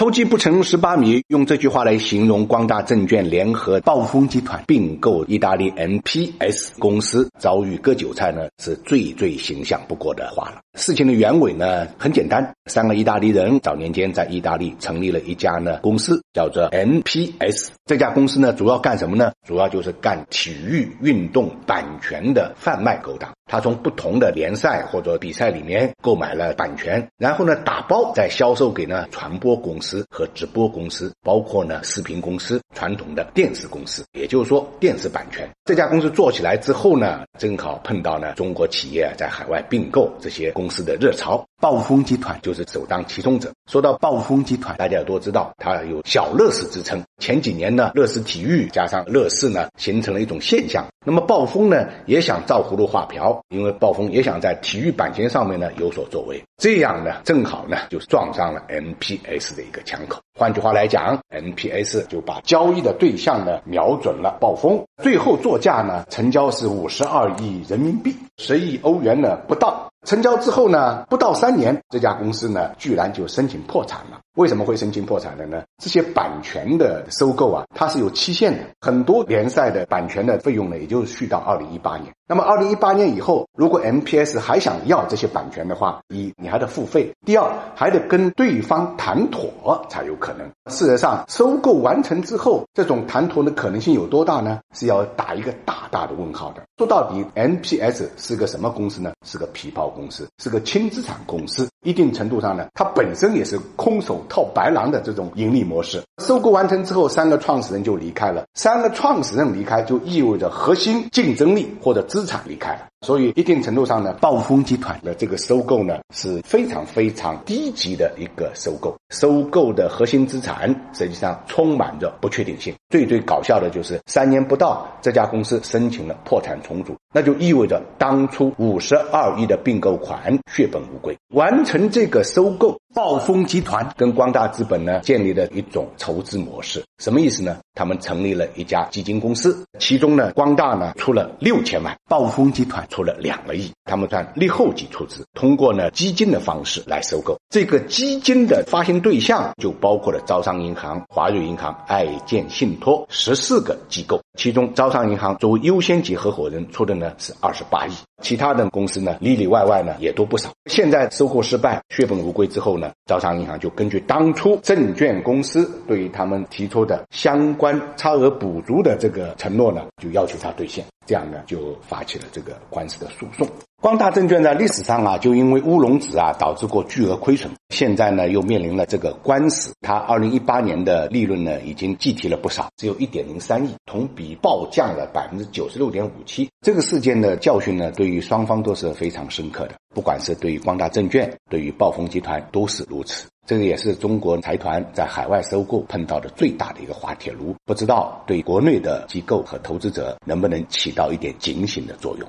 偷鸡不成蚀把米，用这句话来形容光大证券联合暴风集团并购意大利 MPS 公司遭遇割韭菜呢，是最最形象不过的话了。事情的原委呢很简单，三个意大利人早年间在意大利成立了一家呢公司，叫做 MPS。这家公司呢主要干什么呢？主要就是干体育运动版权的贩卖勾当。他从不同的联赛或者比赛里面购买了版权，然后呢打包再销售给呢传播公司和直播公司，包括呢视频公司、传统的电视公司，也就是说电视版权。这家公司做起来之后呢，正好碰到呢中国企业在海外并购这些公司的热潮，暴风集团就是首当其冲者。说到暴风集团，大家都知道它有小乐视之称。前几年呢，乐视体育加上乐视呢，形成了一种现象。那么暴风呢，也想照葫芦画瓢，因为暴风也想在体育版权上面呢有所作为。这样呢，正好呢就撞上了 MPS 的一个枪口。换句话来讲，MPS 就把交易的对象呢瞄准了暴风。最后作价呢，成交是五十二亿人民币，十亿欧元呢不到。成交之后呢，不到三年，这家公司呢居然就申请破产了。为什么会申请破产的呢？这些版权的收购啊，它是有期限的。很多联赛的版权的费用呢，也就续到二零一八年。那么二零一八年以后，如果 MPS 还想要这些版权的话，一你还得付费，第二还得跟对方谈妥才有可能。事实上，收购完成之后，这种谈妥的可能性有多大呢？是要打一个大大的问号的。说到底，MPS 是个什么公司呢？是个皮包公司，是个轻资产公司。一定程度上呢，它本身也是空手套白狼的这种盈利模式。收购完成之后，三个创始人就离开了。三个创始人离开，就意味着核心竞争力或者资产离开了。所以，一定程度上呢，暴风集团的这个收购呢是非常非常低级的一个收购。收购的核心资产实际上充满着不确定性。最最搞笑的就是三年不到，这家公司申请了破产重组，那就意味着当初五十二亿的并购款血本无归。完成这个收购，暴风集团跟光大资本呢建立了一种筹资模式。什么意思呢？他们成立了一家基金公司，其中呢，光大呢出了六千万，暴风集团出了两个亿，他们算利后级出资，通过呢基金的方式来收购。这个基金的发行对象就包括了招商银行、华瑞银行、爱建信托十四个机构，其中招商银行作为优先级合伙人出的呢是二十八亿，其他的公司呢里里外外呢也都不少。现在收购失败、血本无归之后呢，招商银行就根据当初证券公司对于他们提出的相关。差额补足的这个承诺呢，就要求他兑现，这样呢就发起了这个官司的诉讼。光大证券在历史上啊，就因为乌龙指啊导致过巨额亏损，现在呢又面临了这个官司。它二零一八年的利润呢已经计提了不少，只有一点零三亿，同比暴降了百分之九十六点五七。这个事件的教训呢，对于双方都是非常深刻的，不管是对于光大证券，对于暴风集团都是如此。这个也是中国财团在海外收购碰到的最大的一个滑铁卢，不知道对国内的机构和投资者能不能起到一点警醒的作用。